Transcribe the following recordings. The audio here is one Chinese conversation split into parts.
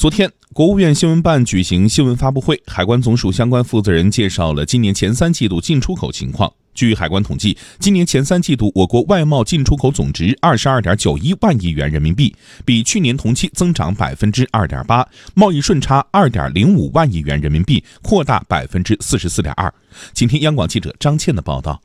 昨天，国务院新闻办举行新闻发布会，海关总署相关负责人介绍了今年前三季度进出口情况。据海关统计，今年前三季度我国外贸进出口总值二十二点九一万亿元人民币，比去年同期增长百分之二点八，贸易顺差二点零五万亿元人民币，扩大百分之四十四点二。请听央广记者张倩的报道。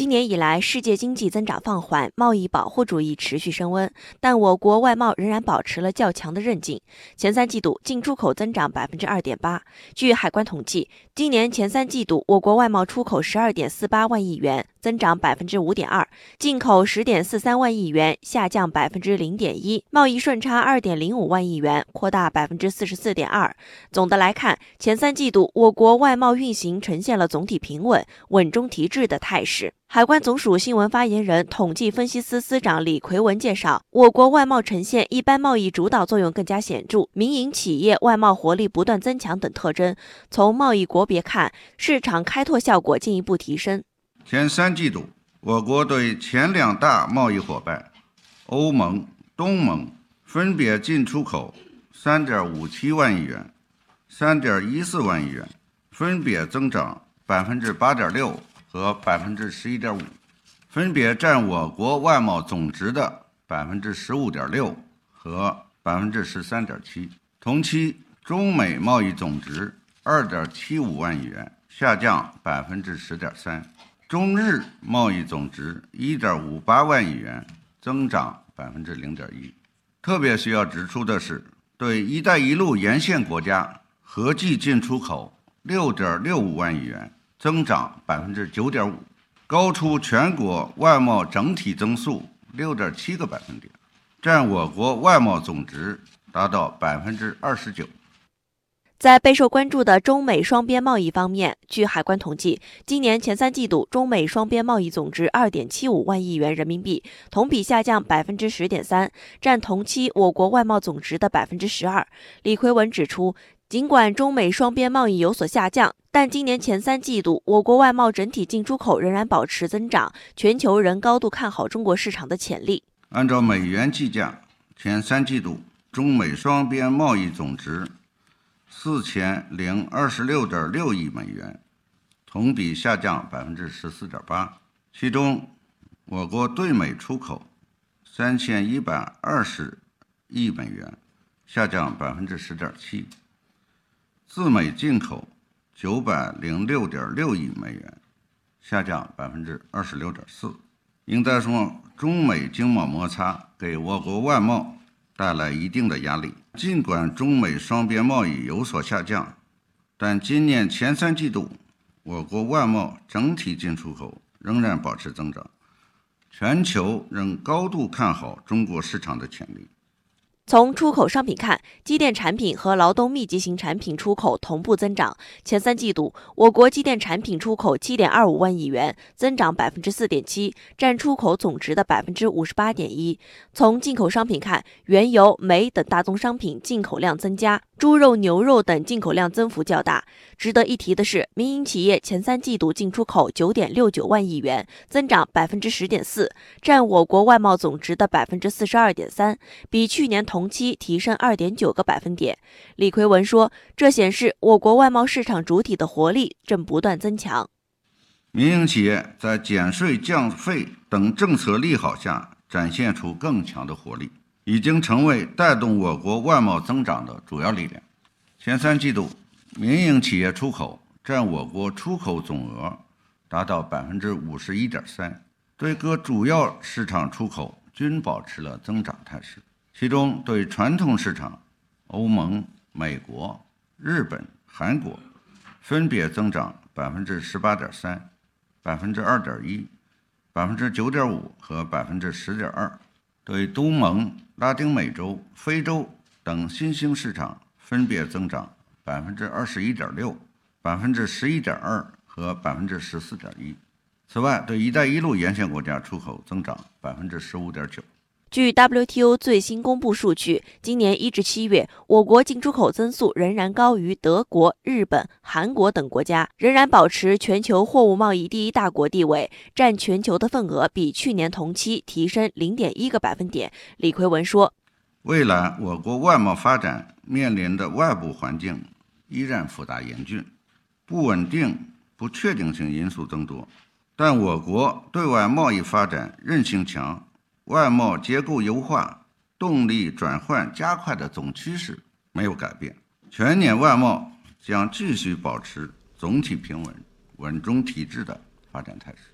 今年以来，世界经济增长放缓，贸易保护主义持续升温，但我国外贸仍然保持了较强的韧劲。前三季度进出口增长百分之二点八。据海关统计，今年前三季度我国外贸出口十二点四八万亿元，增长百分之五点二；进口十点四三万亿元，下降百分之零点一；贸易顺差二点零五万亿元，扩大百分之四十四点二。总的来看，前三季度我国外贸运行呈现了总体平稳、稳中提质的态势。海关总署新闻发言人、统计分析司司长李奎文介绍，我国外贸呈现一般贸易主导作用更加显著，民营企业外贸活力不断增强等特征。从贸易国别看，市场开拓效果进一步提升。前三季度，我国对前两大贸易伙伴欧盟、东盟分别进出口三点五七万亿元、三点一四万亿元，分别增长百分之八点六。和百分之十一点五，分别占我国外贸总值的百分之十五点六和百分之十三点七。同期，中美贸易总值二点七五万亿元，下降百分之十点三；中日贸易总值一点五八万亿元，增长百分之零点一。特别需要指出的是，对“一带一路”沿线国家合计进出口六点六五万亿元。增长百分之九点五，高出全国外贸整体增速六点七个百分点，占我国外贸总值达到百分之二十九。在备受关注的中美双边贸易方面，据海关统计，今年前三季度中美双边贸易总值二点七五万亿元人民币，同比下降百分之十点三，占同期我国外贸总值的百分之十二。李奎文指出，尽管中美双边贸易有所下降，但今年前三季度我国外贸整体进出口仍然保持增长，全球仍高度看好中国市场的潜力。按照美元计价，前三季度中美双边贸易总值。四千零二十六点六亿美元，同比下降百分之十四点八。其中，我国对美出口三千一百二十亿美元，下降百分之十点七；自美进口九百零六点六亿美元，下降百分之二十六点四。应该说，中美经贸摩擦给我国外贸。带来一定的压力。尽管中美双边贸易有所下降，但今年前三季度，我国外贸整体进出口仍然保持增长，全球仍高度看好中国市场的潜力。从出口商品看，机电产品和劳动密集型产品出口同步增长。前三季度，我国机电产品出口七点二五万亿元，增长百分之四点七，占出口总值的百分之五十八点一。从进口商品看，原油、煤等大宗商品进口量增加，猪肉、牛肉等进口量增幅较大。值得一提的是，民营企业前三季度进出口九点六九万亿元，增长百分之十点四，占我国外贸总值的百分之四十二点三，比去年同。同期提升二点九个百分点。李奎文说：“这显示我国外贸市场主体的活力正不断增强。民营企业在减税降费等政策利好下，展现出更强的活力，已经成为带动我国外贸增长的主要力量。前三季度，民营企业出口占我国出口总额达到百分之五十一点三，对各主要市场出口均保持了增长态势。”其中，对传统市场，欧盟、美国、日本、韩国分别增长百分之十八点三、百分之二点一、百分之九点五和百分之十点二；对东盟、拉丁美洲、非洲等新兴市场分别增长百分之二十一点六、百分之十一点二和百分之十四点一。此外，对“一带一路”沿线国家出口增长百分之十五点九。据 WTO 最新公布数据，今年一至七月，我国进出口增速仍然高于德国、日本、韩国等国家，仍然保持全球货物贸易第一大国地位，占全球的份额比去年同期提升零点一个百分点。李奎文说：“未来我国外贸发展面临的外部环境依然复杂严峻，不稳定、不确定性因素增多，但我国对外贸易发展韧性强、外贸结构优化、动力转换加快的总趋势没有改变，全年外贸将继续保持总体平稳、稳中提质的发展态势。